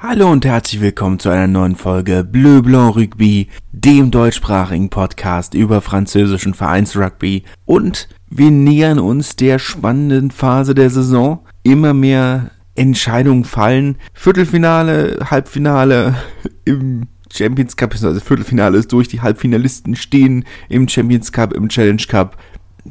Hallo und herzlich willkommen zu einer neuen Folge Bleu Blanc Rugby, dem deutschsprachigen Podcast über französischen Vereinsrugby. Und wir nähern uns der spannenden Phase der Saison. Immer mehr Entscheidungen fallen. Viertelfinale, Halbfinale im Champions Cup, also Viertelfinale ist durch, die Halbfinalisten stehen im Champions Cup, im Challenge Cup.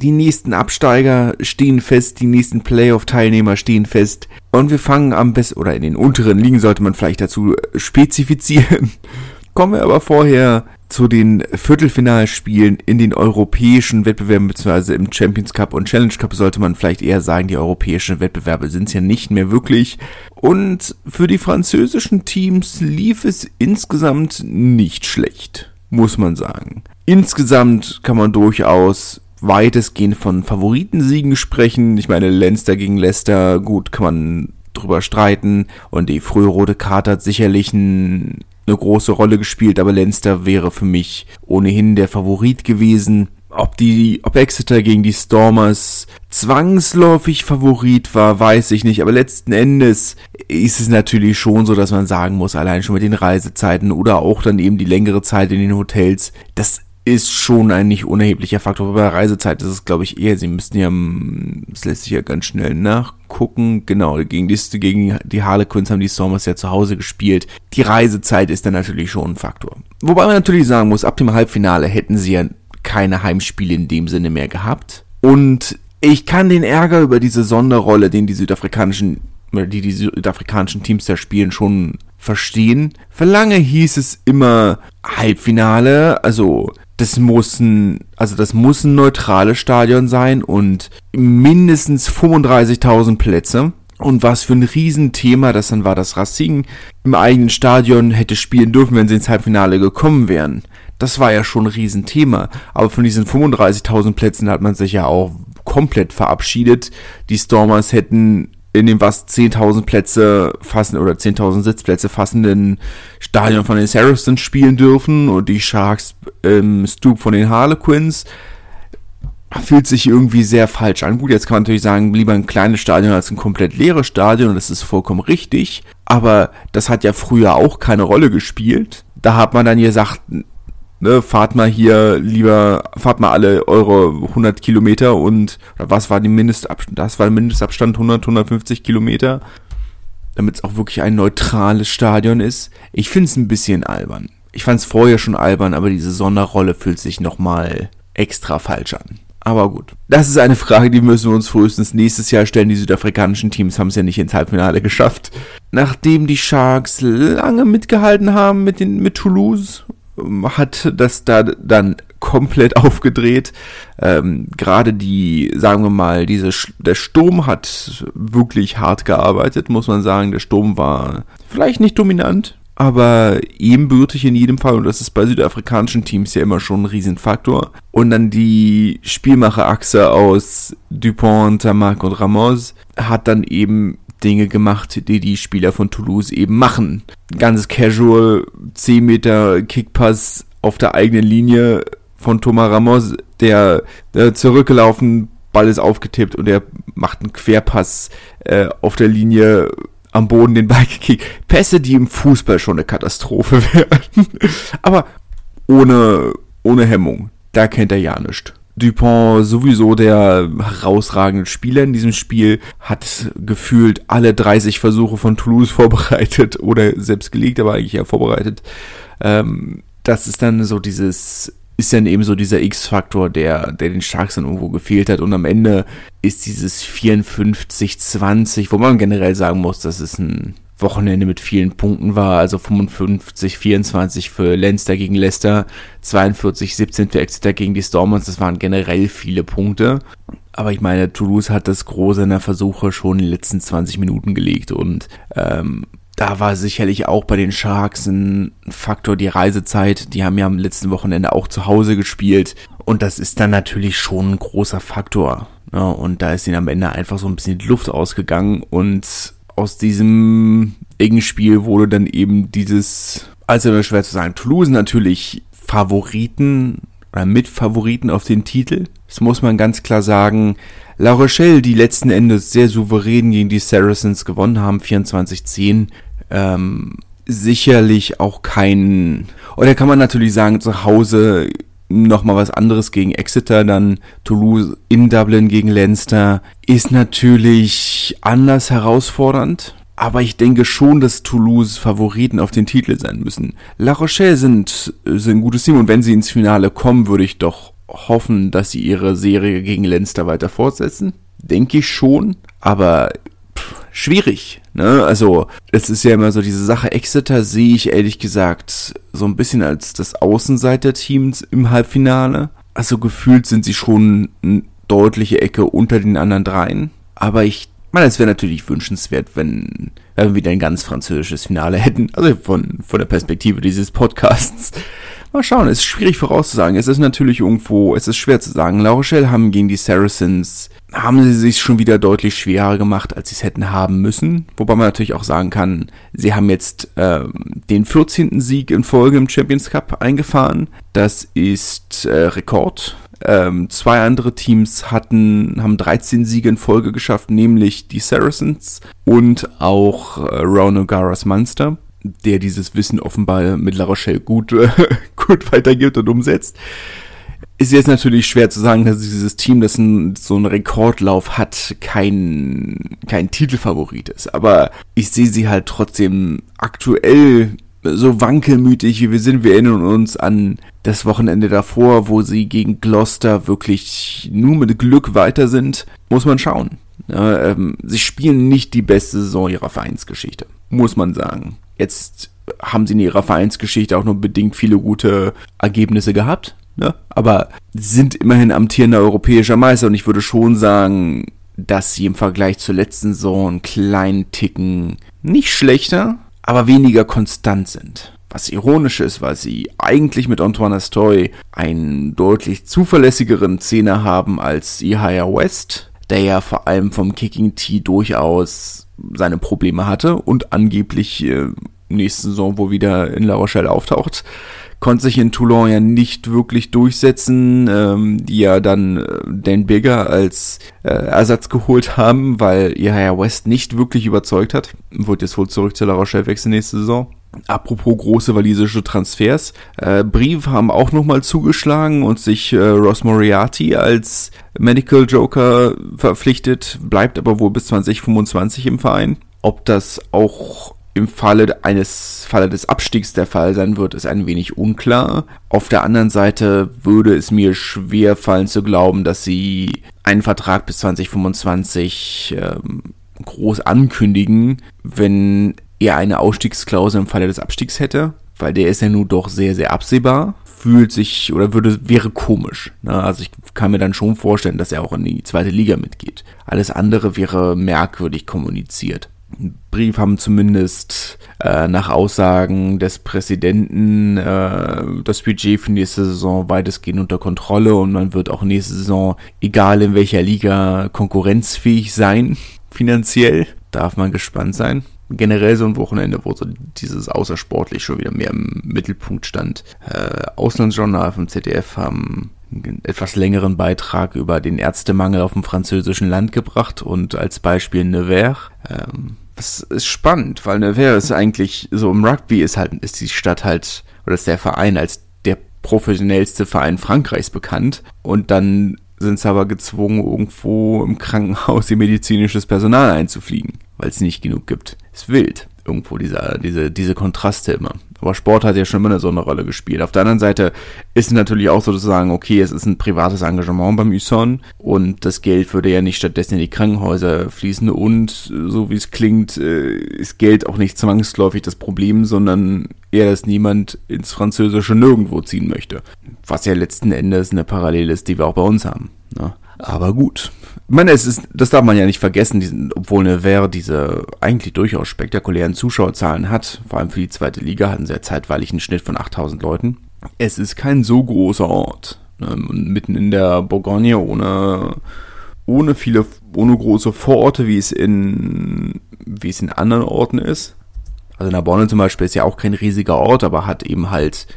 Die nächsten Absteiger stehen fest, die nächsten Playoff-Teilnehmer stehen fest. Und wir fangen am besten, oder in den unteren Ligen sollte man vielleicht dazu spezifizieren. Kommen wir aber vorher zu den Viertelfinalspielen in den europäischen Wettbewerben, beziehungsweise im Champions Cup und Challenge Cup sollte man vielleicht eher sagen, die europäischen Wettbewerbe sind es ja nicht mehr wirklich. Und für die französischen Teams lief es insgesamt nicht schlecht, muss man sagen. Insgesamt kann man durchaus weitestgehend von Favoritensiegen sprechen. Ich meine, Leinster gegen Leicester, gut, kann man drüber streiten. Und die frühe rote Karte hat sicherlich ein, eine große Rolle gespielt, aber Leinster wäre für mich ohnehin der Favorit gewesen. Ob die, ob Exeter gegen die Stormers zwangsläufig Favorit war, weiß ich nicht. Aber letzten Endes ist es natürlich schon so, dass man sagen muss, allein schon mit den Reisezeiten oder auch dann eben die längere Zeit in den Hotels, das ist schon ein nicht unerheblicher Faktor. Bei Reisezeit ist es, glaube ich, eher, sie müssten ja, hm, das lässt sich ja ganz schnell nachgucken. Genau, gegen die, gegen die Harlequins haben die Stormers ja zu Hause gespielt. Die Reisezeit ist dann natürlich schon ein Faktor. Wobei man natürlich sagen muss, ab dem Halbfinale hätten sie ja keine Heimspiele in dem Sinne mehr gehabt. Und ich kann den Ärger über diese Sonderrolle, den die südafrikanischen, die die südafrikanischen Teams da spielen, schon verstehen. Für lange hieß es immer Halbfinale, also das muss ein, also das muss ein neutrales Stadion sein und mindestens 35.000 Plätze. Und was für ein Riesenthema das dann war, dass Racing im eigenen Stadion hätte spielen dürfen, wenn sie ins Halbfinale gekommen wären. Das war ja schon ein Riesenthema. Aber von diesen 35.000 Plätzen hat man sich ja auch komplett verabschiedet. Die Stormers hätten in dem was 10.000 Plätze fassen oder 10.000 Sitzplätze fassenden Stadion von den Saracens spielen dürfen und die Sharks im ähm, Stoop von den Harlequins. Fühlt sich irgendwie sehr falsch an. Gut, jetzt kann man natürlich sagen, lieber ein kleines Stadion als ein komplett leeres Stadion, das ist vollkommen richtig. Aber das hat ja früher auch keine Rolle gespielt. Da hat man dann gesagt, ne, fahrt mal hier lieber, fahrt mal alle eure 100 Kilometer und, oder was war die Mindestabstand, das war der Mindestabstand 100, 150 Kilometer, damit es auch wirklich ein neutrales Stadion ist. Ich finde es ein bisschen albern. Ich fand es vorher schon albern, aber diese Sonderrolle fühlt sich nochmal extra falsch an. Aber gut. Das ist eine Frage, die müssen wir uns frühestens nächstes Jahr stellen. Die südafrikanischen Teams haben es ja nicht ins Halbfinale geschafft. Nachdem die Sharks lange mitgehalten haben mit, den, mit Toulouse hat das da dann komplett aufgedreht. Ähm, Gerade die, sagen wir mal, diese, der Sturm hat wirklich hart gearbeitet, muss man sagen. Der Sturm war vielleicht nicht dominant, aber ebenbürtig in jedem Fall. Und das ist bei südafrikanischen Teams ja immer schon ein Riesenfaktor. Und dann die Spielmacherachse aus Dupont, Tamac und Ramos hat dann eben Dinge gemacht, die die Spieler von Toulouse eben machen. Ganz casual, 10 Meter Kickpass auf der eigenen Linie von Thomas Ramos, der, der zurückgelaufen, Ball ist aufgetippt und er macht einen Querpass äh, auf der Linie am Boden den Ball gekickt. Pässe, die im Fußball schon eine Katastrophe werden. Aber ohne, ohne Hemmung. Da kennt er ja nichts. Dupont sowieso der herausragende Spieler in diesem Spiel, hat gefühlt alle 30 Versuche von Toulouse vorbereitet oder selbst gelegt, aber eigentlich ja vorbereitet. Ähm, das ist dann so dieses, ist dann eben so dieser X-Faktor, der, der den Sharks dann irgendwo gefehlt hat und am Ende ist dieses 54-20, wo man generell sagen muss, das ist ein Wochenende mit vielen Punkten war, also 55, 24 für Leinster gegen Leicester, 42, 17 für Exeter gegen die Stormers, das waren generell viele Punkte. Aber ich meine, Toulouse hat das Große in der Versuche schon in den letzten 20 Minuten gelegt und ähm, da war sicherlich auch bei den Sharks ein Faktor die Reisezeit. Die haben ja am letzten Wochenende auch zu Hause gespielt und das ist dann natürlich schon ein großer Faktor. Ja, ne? und da ist ihnen am Ende einfach so ein bisschen die Luft ausgegangen und aus diesem engen Spiel wurde dann eben dieses, also schwer zu sagen, Toulouse natürlich Favoriten oder Mitfavoriten auf den Titel. Das muss man ganz klar sagen. La Rochelle, die letzten Endes sehr souverän gegen die Saracens gewonnen haben, 24-10, Ähm, sicherlich auch kein, oder kann man natürlich sagen, zu Hause nochmal was anderes gegen Exeter, dann Toulouse in Dublin gegen Leinster ist natürlich anders herausfordernd. Aber ich denke schon, dass Toulouse Favoriten auf den Titel sein müssen. La Rochelle sind, sind ein gutes Team und wenn sie ins Finale kommen, würde ich doch hoffen, dass sie ihre Serie gegen Leinster weiter fortsetzen. Denke ich schon. Aber schwierig. Ne? Also es ist ja immer so diese Sache. Exeter sehe ich ehrlich gesagt so ein bisschen als das Außenseiter-Team im Halbfinale. Also gefühlt sind sie schon eine deutliche Ecke unter den anderen dreien. Aber ich meine, es wäre natürlich wünschenswert, wenn, wenn wir wieder ein ganz französisches Finale hätten. Also von, von der Perspektive dieses Podcasts. Mal schauen, es ist schwierig vorauszusagen. Es ist natürlich irgendwo, es ist schwer zu sagen. La Rochelle haben gegen die Saracens, haben sie sich schon wieder deutlich schwerer gemacht, als sie es hätten haben müssen. Wobei man natürlich auch sagen kann, sie haben jetzt äh, den 14. Sieg in Folge im Champions Cup eingefahren. Das ist äh, Rekord. Ähm, zwei andere Teams hatten, haben 13 Siege in Folge geschafft, nämlich die Saracens und auch äh, Ron O'Gara's Munster der dieses Wissen offenbar mit La Rochelle gut, äh, gut weitergibt und umsetzt. Ist jetzt natürlich schwer zu sagen, dass dieses Team, das ein, so einen Rekordlauf hat, kein, kein Titelfavorit ist. Aber ich sehe sie halt trotzdem aktuell so wankelmütig, wie wir sind. Wir erinnern uns an das Wochenende davor, wo sie gegen Gloucester wirklich nur mit Glück weiter sind. Muss man schauen. Ja, ähm, sie spielen nicht die beste Saison ihrer Vereinsgeschichte. Muss man sagen. Jetzt haben sie in ihrer Vereinsgeschichte auch nur bedingt viele gute Ergebnisse gehabt, ne? aber sind immerhin amtierender europäischer Meister und ich würde schon sagen, dass sie im Vergleich zur letzten Saison einen kleinen Ticken nicht schlechter, aber weniger konstant sind. Was ironisch ist, weil sie eigentlich mit Antoine Astoy einen deutlich zuverlässigeren Zehner haben als Ihaya West, der ja vor allem vom Kicking Tee durchaus seine Probleme hatte und angeblich äh, nächste Saison wohl wieder in La Rochelle auftaucht. Konnte sich in Toulon ja nicht wirklich durchsetzen, ähm, die ja dann äh, Dan Bigger als äh, Ersatz geholt haben, weil ihr Herr West nicht wirklich überzeugt hat. Wird jetzt wohl zurück zu La Rochelle wechseln nächste Saison. Apropos große walisische Transfers. Äh, Brief haben auch nochmal zugeschlagen und sich äh, Ross Moriarty als Medical Joker verpflichtet, bleibt aber wohl bis 2025 im Verein. Ob das auch im Falle eines Falle des Abstiegs der Fall sein wird, ist ein wenig unklar. Auf der anderen Seite würde es mir schwer fallen zu glauben, dass sie einen Vertrag bis 2025 ähm, groß ankündigen, wenn er eine Ausstiegsklausel im Falle des Abstiegs hätte, weil der ist ja nun doch sehr, sehr absehbar. Fühlt sich oder würde, wäre komisch. Ne? Also ich kann mir dann schon vorstellen, dass er auch in die zweite Liga mitgeht. Alles andere wäre merkwürdig kommuniziert. Brief haben zumindest äh, nach Aussagen des Präsidenten äh, das Budget für nächste Saison weitestgehend unter Kontrolle und man wird auch nächste Saison, egal in welcher Liga, konkurrenzfähig sein, finanziell. Darf man gespannt sein. Generell so ein Wochenende, wo so dieses außersportlich schon wieder mehr im Mittelpunkt stand. Äh, Auslandsjournal vom ZDF haben einen etwas längeren Beitrag über den Ärztemangel auf dem französischen Land gebracht und als Beispiel Nevers. Ähm, das ist spannend, weil Nevers ist eigentlich, so im Rugby ist halt, ist die Stadt halt, oder ist der Verein als der professionellste Verein Frankreichs bekannt und dann sind sie aber gezwungen, irgendwo im Krankenhaus ihr medizinisches Personal einzufliegen, weil es nicht genug gibt. Ist wild, irgendwo dieser, diese, diese Kontraste immer. Aber Sport hat ja schon immer eine Rolle gespielt. Auf der anderen Seite ist es natürlich auch so zu sagen, okay, es ist ein privates Engagement beim USON und das Geld würde ja nicht stattdessen in die Krankenhäuser fließen und so wie es klingt, äh, ist Geld auch nicht zwangsläufig das Problem, sondern eher, dass niemand ins Französische nirgendwo ziehen möchte. Was ja letzten Endes eine Parallele ist, die wir auch bei uns haben. Ne? Aber gut. Ich meine, es ist, das darf man ja nicht vergessen, diesen, obwohl Nevers diese eigentlich durchaus spektakulären Zuschauerzahlen hat, vor allem für die zweite Liga hatten sie ja zeitweilig einen Schnitt von 8000 Leuten. Es ist kein so großer Ort. Ne? Mitten in der Bourgogne ohne, ohne viele, ohne große Vororte, wie es in, wie es in anderen Orten ist. Also Narbonne zum Beispiel ist ja auch kein riesiger Ort, aber hat eben halt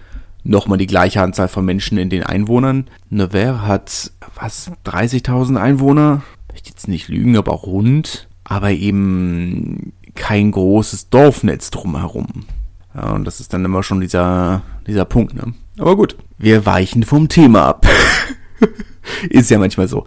nochmal die gleiche Anzahl von Menschen in den Einwohnern. Nevers hat, was, 30.000 Einwohner? Ich jetzt nicht lügen, aber rund. Aber eben kein großes Dorfnetz drumherum. Ja, und das ist dann immer schon dieser, dieser Punkt, ne? Aber gut, wir weichen vom Thema ab. ist ja manchmal so.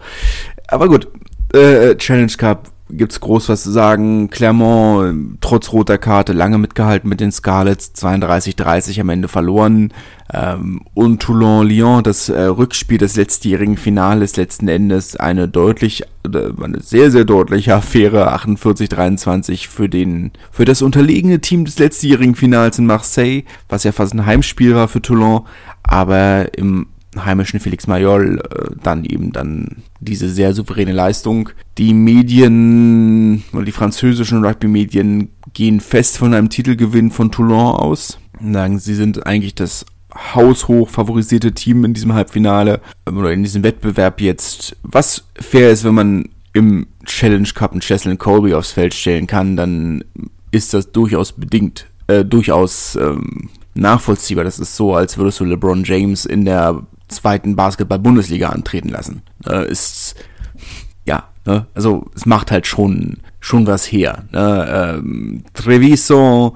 Aber gut, äh, Challenge Cup gibt's groß was zu sagen. Clermont, trotz roter Karte, lange mitgehalten mit den Scarlets, 32-30 am Ende verloren. Ähm, und Toulon-Lyon, das äh, Rückspiel des letztjährigen Finales, letzten Endes eine deutlich, eine sehr, sehr deutliche Affäre, 48-23 für den, für das unterlegene Team des letztjährigen Finals in Marseille, was ja fast ein Heimspiel war für Toulon, aber im heimischen Felix Mayol äh, dann eben dann diese sehr souveräne Leistung. Die Medien, die französischen Rugby-Medien gehen fest von einem Titelgewinn von Toulon aus. Sagen, sie sind eigentlich das haushoch favorisierte Team in diesem Halbfinale ähm, oder in diesem Wettbewerb jetzt. Was fair ist, wenn man im Challenge Cup einen Cheslin Colby aufs Feld stellen kann, dann ist das durchaus bedingt, äh, durchaus ähm, nachvollziehbar. Das ist so, als würdest du LeBron James in der zweiten Basketball-Bundesliga antreten lassen. Äh, ist, ja, ne? also es macht halt schon, schon was her. Ne? Ähm, Treviso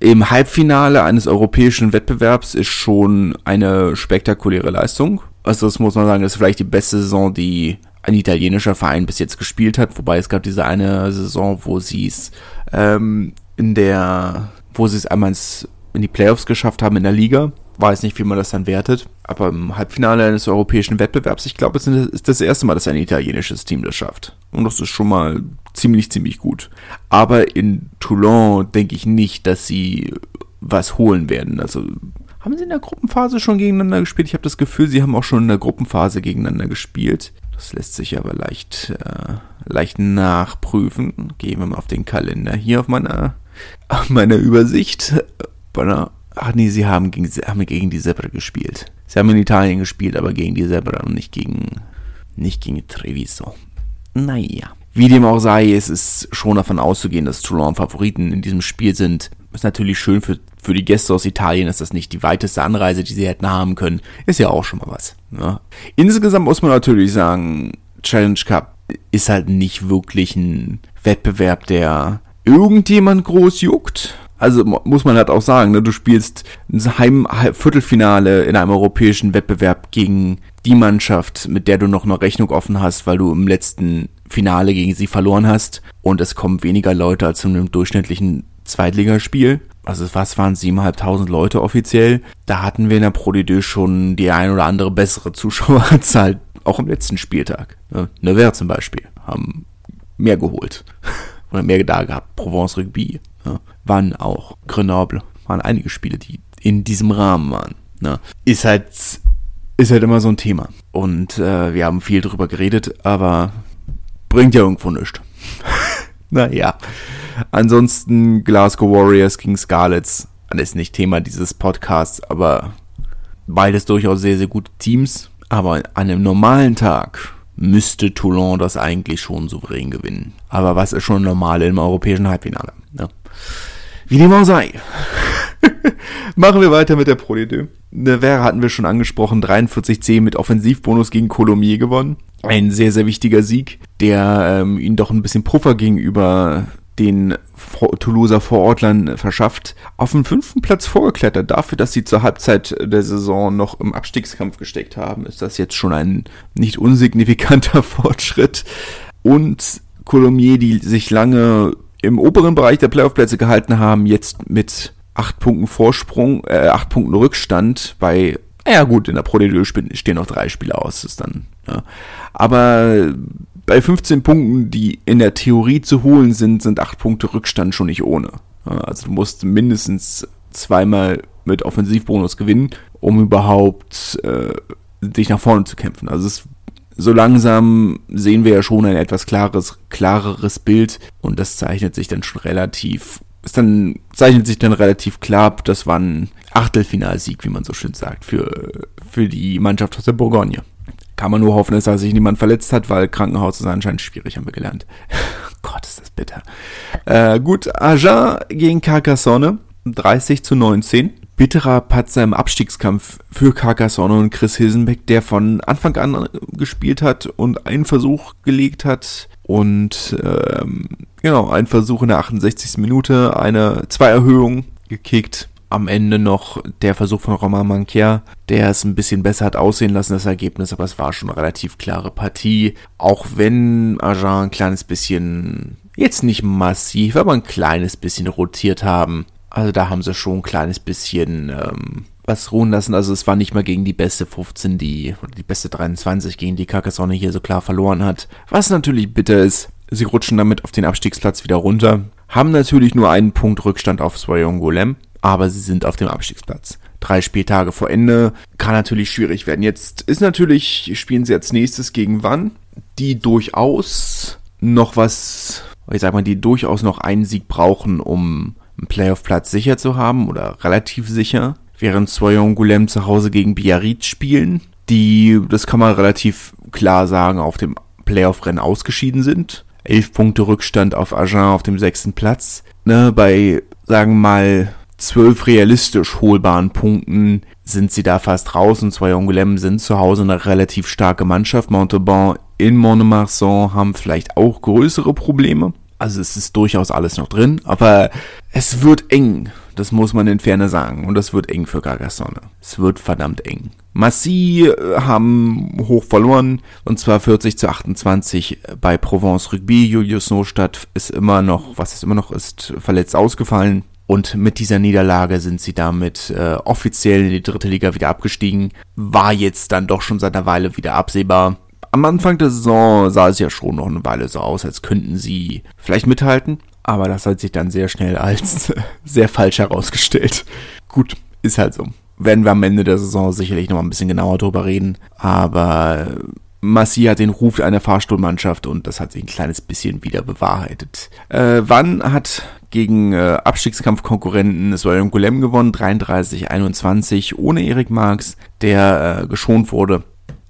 im Halbfinale eines europäischen Wettbewerbs ist schon eine spektakuläre Leistung. Also das muss man sagen, das ist vielleicht die beste Saison, die ein italienischer Verein bis jetzt gespielt hat, wobei es gab diese eine Saison, wo sie es ähm, in der, wo sie es einmal ins, in die Playoffs geschafft haben in der Liga weiß nicht, wie man das dann wertet. Aber im Halbfinale eines europäischen Wettbewerbs, ich glaube, es ist das erste Mal, dass ein italienisches Team das schafft. Und das ist schon mal ziemlich, ziemlich gut. Aber in Toulon denke ich nicht, dass sie was holen werden. Also haben sie in der Gruppenphase schon gegeneinander gespielt? Ich habe das Gefühl, sie haben auch schon in der Gruppenphase gegeneinander gespielt. Das lässt sich aber leicht, äh, leicht nachprüfen. Gehen wir mal auf den Kalender hier auf meiner, auf meiner Übersicht. Bei einer Ach nee, sie haben gegen, haben gegen die Zebra gespielt. Sie haben in Italien gespielt, aber gegen die Zebra und nicht gegen, nicht gegen Treviso. Naja. Wie dem auch sei, es ist schon davon auszugehen, dass Toulon Favoriten in diesem Spiel sind. Ist natürlich schön für, für die Gäste aus Italien, dass das nicht die weiteste Anreise, die sie hätten haben können. Ist ja auch schon mal was. Ne? Insgesamt muss man natürlich sagen, Challenge Cup ist halt nicht wirklich ein Wettbewerb, der irgendjemand groß juckt also muss man halt auch sagen, ne, du spielst ein Heim Viertelfinale in einem europäischen Wettbewerb gegen die Mannschaft, mit der du noch eine Rechnung offen hast, weil du im letzten Finale gegen sie verloren hast und es kommen weniger Leute als in einem durchschnittlichen Zweitligaspiel. Also was waren siebeneinhalbtausend Leute offiziell? Da hatten wir in der Pro D2 schon die ein oder andere bessere Zuschauerzahl, auch am letzten Spieltag. Ne, Nevers zum Beispiel haben mehr geholt. Oder mehr da gehabt. Provence Rugby. Ne? Waren auch Grenoble. Waren einige Spiele, die in diesem Rahmen waren. Ne? Ist halt, ist halt immer so ein Thema. Und äh, wir haben viel drüber geredet, aber bringt ja irgendwo nichts. naja. Ansonsten Glasgow Warriors gegen Scarlets. Ist nicht Thema dieses Podcasts, aber beides durchaus sehr, sehr gute Teams. Aber an einem normalen Tag müsste Toulon das eigentlich schon souverän gewinnen. Aber was ist schon normal im europäischen Halbfinale? Ne? Wie dem auch sei. Machen wir weiter mit der Pro D2. Nevers hatten wir schon angesprochen, 43-10 mit Offensivbonus gegen Colomiers gewonnen. Ein sehr, sehr wichtiger Sieg, der ähm, ihnen doch ein bisschen Puffer gegenüber den Toulouser Vorortlern verschafft, auf den fünften Platz vorgeklettert. Dafür, dass sie zur Halbzeit der Saison noch im Abstiegskampf gesteckt haben, ist das jetzt schon ein nicht unsignifikanter Fortschritt. Und Colomiers, die sich lange im oberen Bereich der Playoff-Plätze gehalten haben, jetzt mit acht Punkten Vorsprung, äh, acht Punkten Rückstand bei, ja gut, in der Pro stehen noch drei Spiele aus, ist dann, ja. Aber bei 15 Punkten, die in der Theorie zu holen sind, sind 8 Punkte Rückstand schon nicht ohne. Also du musst mindestens zweimal mit Offensivbonus gewinnen, um überhaupt äh, dich nach vorne zu kämpfen. Also es, so langsam sehen wir ja schon ein etwas klares, klareres Bild und das zeichnet sich dann schon relativ, ist dann, zeichnet sich dann relativ klar, das war ein Achtelfinalsieg, wie man so schön sagt, für, für die Mannschaft aus der Bourgogne. Kann man nur hoffen, dass sich niemand verletzt hat, weil Krankenhaus ist anscheinend schwierig, haben wir gelernt. Gott, ist das bitter. Äh, gut, Agen gegen Carcassonne, 30 zu 19. Bitterer Patzer im Abstiegskampf für Carcassonne und Chris Hilsenbeck, der von Anfang an gespielt hat und einen Versuch gelegt hat und ähm, genau, ein Versuch in der 68. Minute, eine Zweierhöhung gekickt. Am Ende noch der Versuch von Romain Manquer, der es ein bisschen besser hat aussehen lassen, das Ergebnis, aber es war schon eine relativ klare Partie. Auch wenn Agen ein kleines bisschen, jetzt nicht massiv, aber ein kleines bisschen rotiert haben. Also da haben sie schon ein kleines bisschen ähm, was ruhen lassen. Also es war nicht mal gegen die beste 15, die, oder die beste 23, gegen die Carcassonne hier so klar verloren hat. Was natürlich bitter ist. Sie rutschen damit auf den Abstiegsplatz wieder runter. Haben natürlich nur einen Punkt Rückstand auf Soyon Golem, aber sie sind auf dem Abstiegsplatz. Drei Spieltage vor Ende kann natürlich schwierig werden. Jetzt ist natürlich, spielen sie als nächstes gegen wann? Die durchaus noch was, ich sag mal, die durchaus noch einen Sieg brauchen, um einen Playoff-Platz sicher zu haben oder relativ sicher während Soyon Goulem zu Hause gegen Biarritz spielen, die, das kann man relativ klar sagen, auf dem Playoff-Rennen ausgeschieden sind. Elf Punkte Rückstand auf Agen auf dem sechsten Platz. Ne, bei, sagen mal, zwölf realistisch holbaren Punkten sind sie da fast raus und zwei Angoulême sind zu Hause eine relativ starke Mannschaft. Montauban in Montmarsan haben vielleicht auch größere Probleme. Also es ist durchaus alles noch drin, aber es wird eng. Das muss man in Ferne sagen. Und das wird eng für Carcassonne. Es wird verdammt eng. Massy äh, haben hoch verloren. Und zwar 40 zu 28 bei Provence Rugby. Julius Nostadt ist immer noch, was es immer noch ist, verletzt ausgefallen. Und mit dieser Niederlage sind sie damit äh, offiziell in die dritte Liga wieder abgestiegen. War jetzt dann doch schon seit einer Weile wieder absehbar am Anfang der Saison sah es ja schon noch eine Weile so aus, als könnten sie vielleicht mithalten. Aber das hat sich dann sehr schnell als sehr falsch herausgestellt. Gut, ist halt so. Werden wir am Ende der Saison sicherlich noch mal ein bisschen genauer drüber reden. Aber Massi hat den Ruf einer Fahrstuhlmannschaft und das hat sich ein kleines bisschen wieder bewahrheitet. Äh, Wann hat gegen äh, Abstiegskampfkonkurrenten Soyom Golem gewonnen, 33-21, ohne Erik Marx, der äh, geschont wurde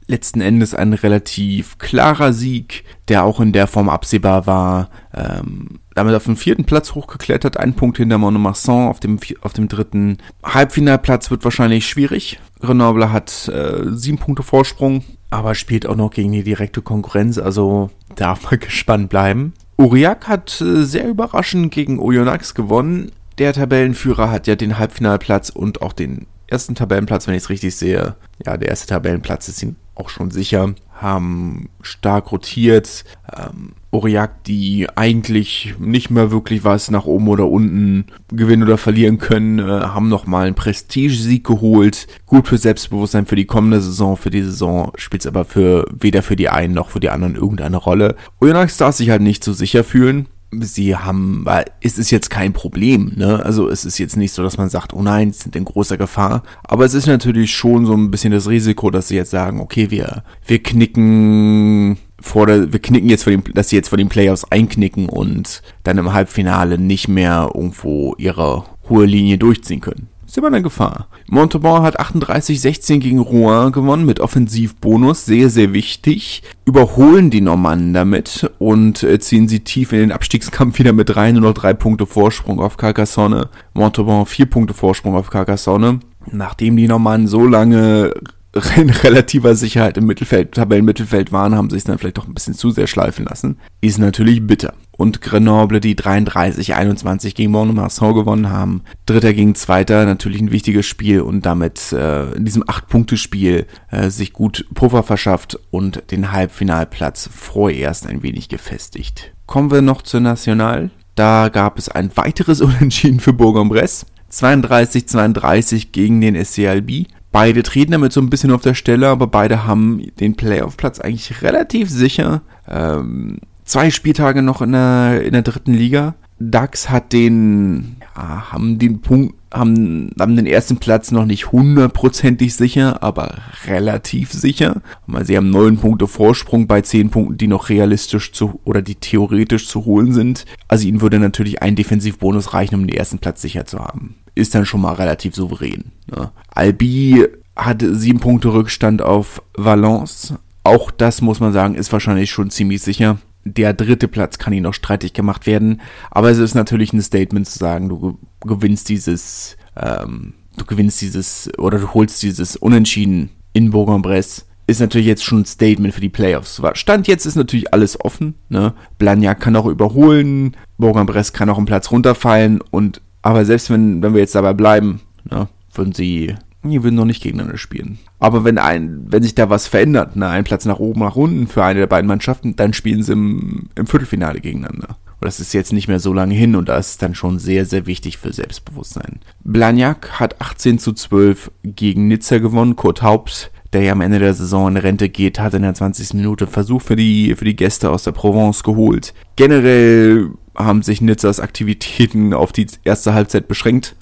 letzten Endes ein relativ klarer Sieg, der auch in der Form absehbar war. Ähm, damit auf den vierten Platz hochgeklettert, ein Punkt hinter Monomarsan auf dem, auf dem dritten. Halbfinalplatz wird wahrscheinlich schwierig. Grenoble hat äh, sieben Punkte Vorsprung, aber spielt auch noch gegen die direkte Konkurrenz, also darf man gespannt bleiben. Uriak hat äh, sehr überraschend gegen Oyonnax gewonnen. Der Tabellenführer hat ja den Halbfinalplatz und auch den ersten Tabellenplatz, wenn ich es richtig sehe. Ja, der erste Tabellenplatz ist ihm auch schon sicher, haben stark rotiert. Ähm, Aurillac, die eigentlich nicht mehr wirklich was nach oben oder unten gewinnen oder verlieren können, äh, haben nochmal einen Prestigesieg geholt. Gut für Selbstbewusstsein für die kommende Saison. Für die Saison spielt es aber für weder für die einen noch für die anderen irgendeine Rolle. Oyonnax darf sich halt nicht so sicher fühlen sie haben, weil es ist jetzt kein Problem, ne? Also es ist jetzt nicht so, dass man sagt, oh nein, sie sind in großer Gefahr. Aber es ist natürlich schon so ein bisschen das Risiko, dass sie jetzt sagen, okay, wir, wir knicken vor der, wir knicken jetzt vor dem, dass sie jetzt vor den Playoffs einknicken und dann im Halbfinale nicht mehr irgendwo ihre hohe Linie durchziehen können ist immer eine Gefahr. Montauban hat 38-16 gegen Rouen gewonnen mit Offensivbonus, sehr, sehr wichtig. Überholen die Normannen damit und äh, ziehen sie tief in den Abstiegskampf wieder mit rein, nur noch drei Punkte Vorsprung auf Carcassonne. Montauban vier Punkte Vorsprung auf Carcassonne. Nachdem die Normannen so lange in relativer Sicherheit im Mittelfeld, Tabellenmittelfeld waren, haben sich dann vielleicht doch ein bisschen zu sehr schleifen lassen. Ist natürlich bitter und Grenoble, die 33-21 gegen Mont-de-Marsan gewonnen haben. Dritter gegen Zweiter, natürlich ein wichtiges Spiel und damit äh, in diesem Acht-Punkte-Spiel äh, sich gut Puffer verschafft und den Halbfinalplatz vorerst ein wenig gefestigt. Kommen wir noch zur National. Da gab es ein weiteres Unentschieden für Bourg-en-Bresse. 32-32 gegen den SCLB. Beide treten damit so ein bisschen auf der Stelle, aber beide haben den Playoff-Platz eigentlich relativ sicher. Ähm, zwei Spieltage noch in der, in der dritten Liga. DAX hat den, ja, haben den Punkt, haben, haben den ersten Platz noch nicht hundertprozentig sicher, aber relativ sicher. Sie haben neun Punkte Vorsprung bei zehn Punkten, die noch realistisch zu oder die theoretisch zu holen sind. Also ihnen würde natürlich ein Defensivbonus reichen, um den ersten Platz sicher zu haben. Ist dann schon mal relativ souverän. Ne? Albi hat sieben Punkte Rückstand auf Valence. Auch das muss man sagen, ist wahrscheinlich schon ziemlich sicher der dritte Platz kann ihnen noch streitig gemacht werden. Aber es ist natürlich ein Statement zu sagen, du gewinnst dieses, ähm, du gewinnst dieses oder du holst dieses Unentschieden in Bourg-en-Bresse ist natürlich jetzt schon ein Statement für die Playoffs. Stand jetzt ist natürlich alles offen. Ne? Blagnac kann auch überholen, Bourg-en-Bresse kann auch einen Platz runterfallen. Und aber selbst wenn, wenn wir jetzt dabei bleiben, ne, würden sie die würden noch nicht gegeneinander spielen. Aber wenn ein, wenn sich da was verändert, ne, ein Platz nach oben, nach unten für eine der beiden Mannschaften, dann spielen sie im, im Viertelfinale gegeneinander. Und das ist jetzt nicht mehr so lange hin und das ist dann schon sehr, sehr wichtig für Selbstbewusstsein. Blagnac hat 18 zu 12 gegen Nizza gewonnen. Kurt Haupt, der ja am Ende der Saison in Rente geht, hat in der 20. Minute Versuch für die, für die Gäste aus der Provence geholt. Generell haben sich Nizzas Aktivitäten auf die erste Halbzeit beschränkt.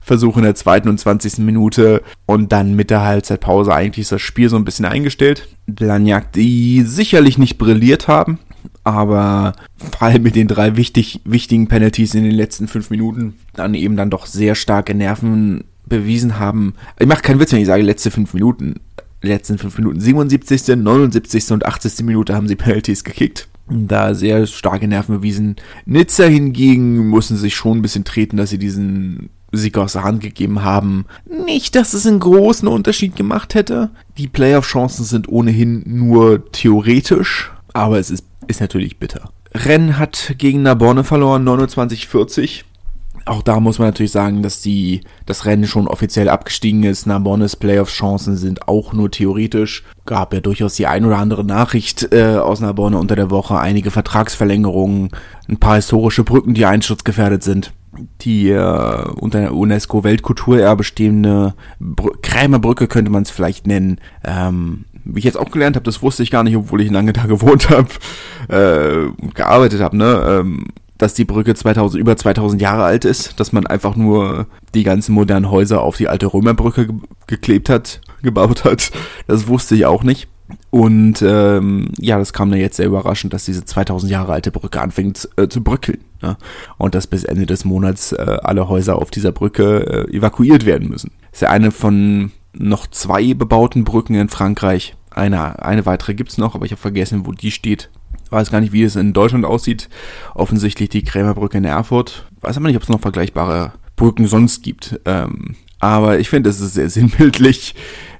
Versuch in der zweiten und 20. Minute und dann mit der Halbzeitpause eigentlich ist das Spiel so ein bisschen eingestellt. Blagnac, die sicherlich nicht brilliert haben, aber vor allem mit den drei wichtig, wichtigen Penalties in den letzten fünf Minuten dann eben dann doch sehr starke Nerven bewiesen haben. Ich mache keinen Witz, wenn ich sage letzte fünf Minuten. Letzten fünf Minuten. 77., 79. und 80. Minute haben sie Penalties gekickt da sehr starke Nerven bewiesen. Nizza hingegen mussten sich schon ein bisschen treten, dass sie diesen Sieg aus der Hand gegeben haben. Nicht, dass es einen großen Unterschied gemacht hätte. Die Playoff-Chancen sind ohnehin nur theoretisch, aber es ist, ist natürlich bitter. Rennes hat gegen Narbonne verloren, 29-40 auch da muss man natürlich sagen, dass die, das Rennen schon offiziell abgestiegen ist. Narbonnes Playoff-Chancen sind auch nur theoretisch. Gab ja durchaus die ein oder andere Nachricht äh, aus Narbonne unter der Woche, einige Vertragsverlängerungen, ein paar historische Brücken, die einsturzgefährdet sind. Die äh, unter der UNESCO-Weltkulturerbe stehende Br Krämerbrücke könnte man es vielleicht nennen. Ähm, wie ich jetzt auch gelernt habe, das wusste ich gar nicht, obwohl ich lange da gewohnt habe, äh, gearbeitet habe, ne? Ähm, dass die Brücke 2000, über 2000 Jahre alt ist, dass man einfach nur die ganzen modernen Häuser auf die alte Römerbrücke ge geklebt hat, gebaut hat. Das wusste ich auch nicht. Und ähm, ja, das kam mir jetzt sehr überraschend, dass diese 2000 Jahre alte Brücke anfängt äh, zu bröckeln. Ne? Und dass bis Ende des Monats äh, alle Häuser auf dieser Brücke äh, evakuiert werden müssen. Das ist ja eine von noch zwei bebauten Brücken in Frankreich. Eine, eine weitere gibt's noch, aber ich habe vergessen, wo die steht. Weiß gar nicht, wie es in Deutschland aussieht. Offensichtlich die Krämerbrücke in Erfurt. Weiß aber nicht, ob es noch vergleichbare Brücken sonst gibt. Ähm, aber ich finde, es ist sehr sinnbildlich.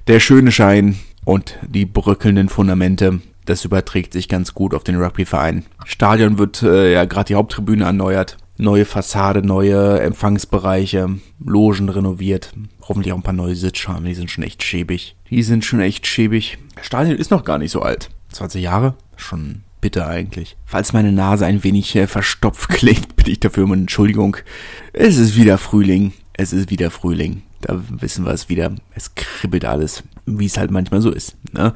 Der schöne Schein und die bröckelnden Fundamente. Das überträgt sich ganz gut auf den Rugbyverein. Stadion wird äh, ja gerade die Haupttribüne erneuert. Neue Fassade, neue Empfangsbereiche, Logen renoviert. Hoffentlich auch ein paar neue Sitzschalen, die sind schon echt schäbig. Die sind schon echt schäbig. Stadion ist noch gar nicht so alt. 20 Jahre? Schon bitte eigentlich. Falls meine Nase ein wenig äh, verstopft klingt, bitte ich dafür um Entschuldigung. Es ist wieder Frühling. Es ist wieder Frühling. Da wissen wir es wieder. Es kribbelt alles, wie es halt manchmal so ist. Ne?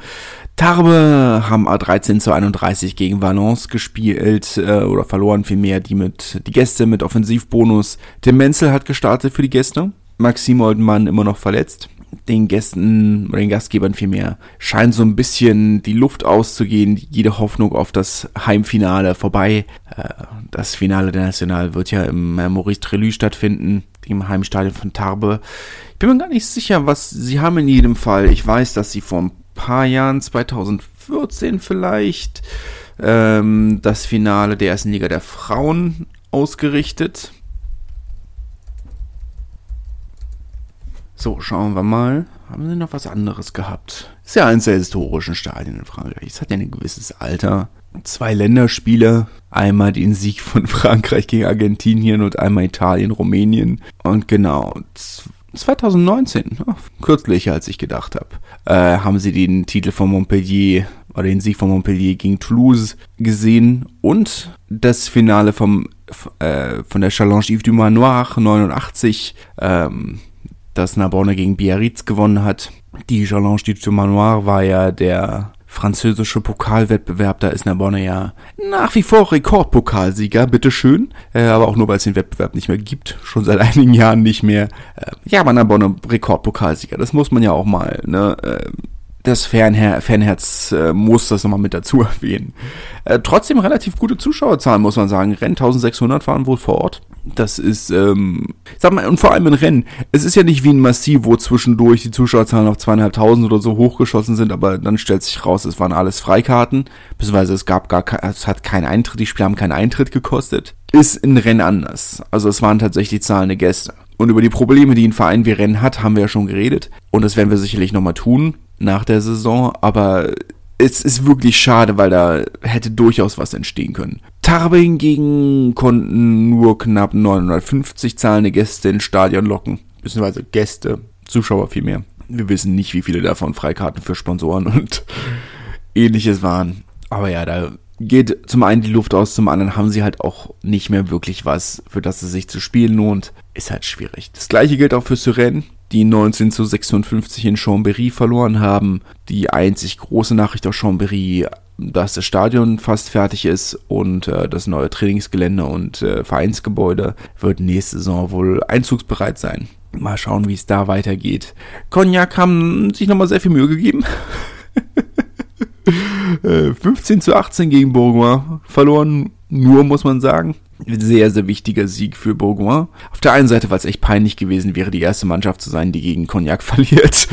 Tarbe haben A13 zu 31 gegen Valence gespielt äh, oder verloren vielmehr die mit die Gäste mit Offensivbonus. Tim Menzel hat gestartet für die Gäste. Maxim Oldenmann immer noch verletzt den Gästen oder den Gastgebern vielmehr scheint so ein bisschen die Luft auszugehen, jede Hoffnung auf das Heimfinale vorbei. Äh, das Finale der National wird ja im Maurice Trelue stattfinden, im Heimstadion von Tarbe. Ich bin mir gar nicht sicher, was sie haben in jedem Fall. Ich weiß, dass sie vor ein paar Jahren, 2014 vielleicht, ähm, das Finale der ersten Liga der Frauen ausgerichtet So, schauen wir mal. Haben sie noch was anderes gehabt? Ist ja eines der historischen Stadien in Frankreich. Es hat ja ein gewisses Alter. Zwei Länderspiele. Einmal den Sieg von Frankreich gegen Argentinien und einmal Italien, Rumänien. Und genau, 2019, oh, kürzlicher als ich gedacht habe, äh, haben sie den Titel von Montpellier oder den Sieg von Montpellier gegen Toulouse gesehen und das Finale vom, äh, von der Challenge Yves du Manoir 89. Ähm, dass Narbonne gegen Biarritz gewonnen hat. Die Challenge du Manoir war ja der französische Pokalwettbewerb, da ist Narbonne ja nach wie vor Rekordpokalsieger, bitteschön, äh, aber auch nur, weil es den Wettbewerb nicht mehr gibt, schon seit einigen Jahren nicht mehr. Äh, ja, aber Narbonne Rekordpokalsieger, das muss man ja auch mal, ne, äh, das Fernher Fanherz äh, muss das nochmal mit dazu erwähnen. Äh, trotzdem relativ gute Zuschauerzahlen, muss man sagen. Rennen 1600 waren wohl vor Ort. Das ist, ähm, sag mal, und vor allem in Rennen. Es ist ja nicht wie ein Massiv, wo zwischendurch die Zuschauerzahlen auf zweieinhalbtausend oder so hochgeschossen sind, aber dann stellt sich raus, es waren alles Freikarten, beziehungsweise es gab gar kein, es hat keinen Eintritt, die Spiele haben keinen Eintritt gekostet. Ist in Rennen anders. Also es waren tatsächlich zahlende Gäste. Und über die Probleme, die ein Verein wie Rennen hat, haben wir ja schon geredet. Und das werden wir sicherlich nochmal tun. nach der Saison, aber es ist wirklich schade, weil da hätte durchaus was entstehen können. Tarbe hingegen konnten nur knapp 950 zahlende Gäste ins Stadion locken. Beziehungsweise Gäste, Zuschauer vielmehr. Wir wissen nicht, wie viele davon Freikarten für Sponsoren und ähnliches waren. Aber ja, da geht zum einen die Luft aus, zum anderen haben sie halt auch nicht mehr wirklich was, für das es sich zu spielen lohnt. Ist halt schwierig. Das gleiche gilt auch für Syren, die 19 zu 56 in Chambéry verloren haben. Die einzig große Nachricht aus Chambéry, dass das Stadion fast fertig ist und äh, das neue Trainingsgelände und äh, Vereinsgebäude wird nächste Saison wohl einzugsbereit sein. Mal schauen, wie es da weitergeht. Cognac haben sich nochmal sehr viel Mühe gegeben. 15 äh, zu 18 gegen Bourgoin verloren, nur muss man sagen. Sehr, sehr wichtiger Sieg für Bourgoin. Auf der einen Seite, weil es echt peinlich gewesen wäre, die erste Mannschaft zu sein, die gegen Cognac verliert.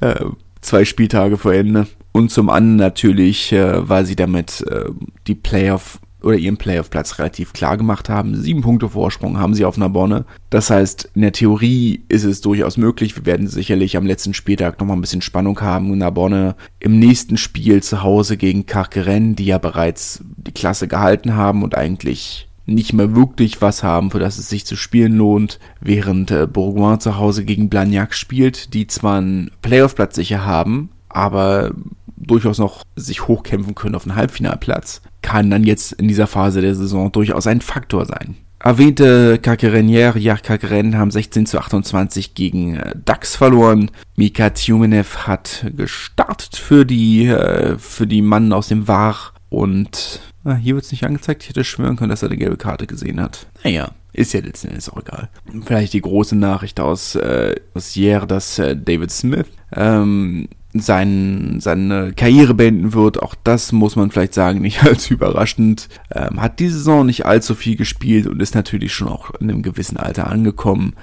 Äh, zwei Spieltage vor Ende. Und zum anderen natürlich, äh, weil sie damit äh, die Playoff oder ihren Playoff-Platz relativ klar gemacht haben. Sieben Punkte Vorsprung haben sie auf Narbonne. Das heißt, in der Theorie ist es durchaus möglich. Wir werden sicherlich am letzten Spieltag nochmal ein bisschen Spannung haben. Narbonne im nächsten Spiel zu Hause gegen Carqueren, die ja bereits die Klasse gehalten haben und eigentlich nicht mehr wirklich was haben, für das es sich zu spielen lohnt, während äh, Bourgoin zu Hause gegen Blagnac spielt, die zwar einen Playoff-Platz sicher haben, aber durchaus noch sich hochkämpfen können auf einen Halbfinalplatz, kann dann jetzt in dieser Phase der Saison durchaus ein Faktor sein. Erwähnte Kakerenier, ja, Kakeren haben 16 zu 28 gegen äh, DAX verloren. Mika Tjumenev hat gestartet für die, äh, für die Mann aus dem War und ah, hier wird es nicht angezeigt. Ich hätte schwören können, dass er eine gelbe Karte gesehen hat. Naja, ist ja letzten Endes auch egal. Vielleicht die große Nachricht aus, äh, aus Hier, dass äh, David Smith ähm, sein, seine Karriere beenden wird. Auch das muss man vielleicht sagen, nicht als überraschend. Ähm, hat die Saison nicht allzu viel gespielt und ist natürlich schon auch in einem gewissen Alter angekommen.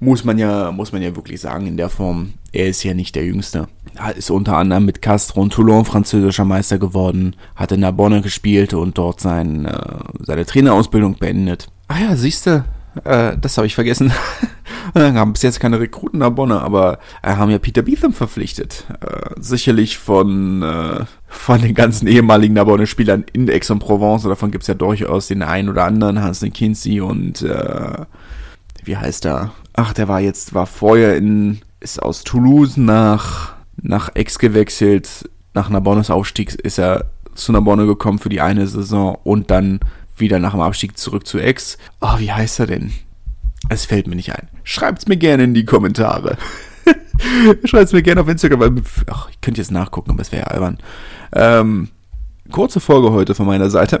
Muss man ja, muss man ja wirklich sagen, in der Form. Er ist ja nicht der Jüngste. Ist unter anderem mit Castro und Toulon französischer Meister geworden, hat in Narbonne gespielt und dort sein, äh, seine Trainerausbildung beendet. Ah ja, siehste, äh, das habe ich vergessen. Haben bis jetzt keine Rekruten nach Bonne, aber äh, haben ja Peter Beetham verpflichtet. Äh, sicherlich von, äh, von den ganzen ehemaligen Narbonne-Spielern in Aix-en-Provence. Davon gibt's ja durchaus den einen oder anderen, Hans Kinsey und äh, wie heißt er? Ach, der war jetzt, war vorher in, ist aus Toulouse nach, nach Aix gewechselt. Nach Narbonnes Aufstieg ist er zu Narbonne gekommen für die eine Saison und dann wieder nach dem Abstieg zurück zu Ex. Oh, wie heißt er denn? Es fällt mir nicht ein. Schreibt's mir gerne in die Kommentare. Schreibt's mir gerne auf Instagram, weil ach, ich könnte jetzt nachgucken, aber es wäre ja albern. Ähm, kurze Folge heute von meiner Seite.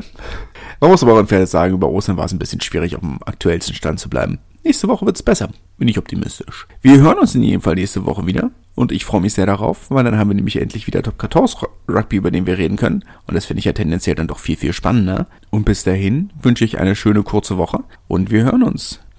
Man muss aber Fairness sagen, über Ostern war es ein bisschen schwierig, auf dem aktuellsten Stand zu bleiben. Nächste Woche wird's besser. Bin ich optimistisch. Wir hören uns in jedem Fall nächste Woche wieder. Und ich freue mich sehr darauf, weil dann haben wir nämlich endlich wieder Top 14 Rugby, über den wir reden können. Und das finde ich ja tendenziell dann doch viel, viel spannender. Und bis dahin wünsche ich eine schöne kurze Woche und wir hören uns.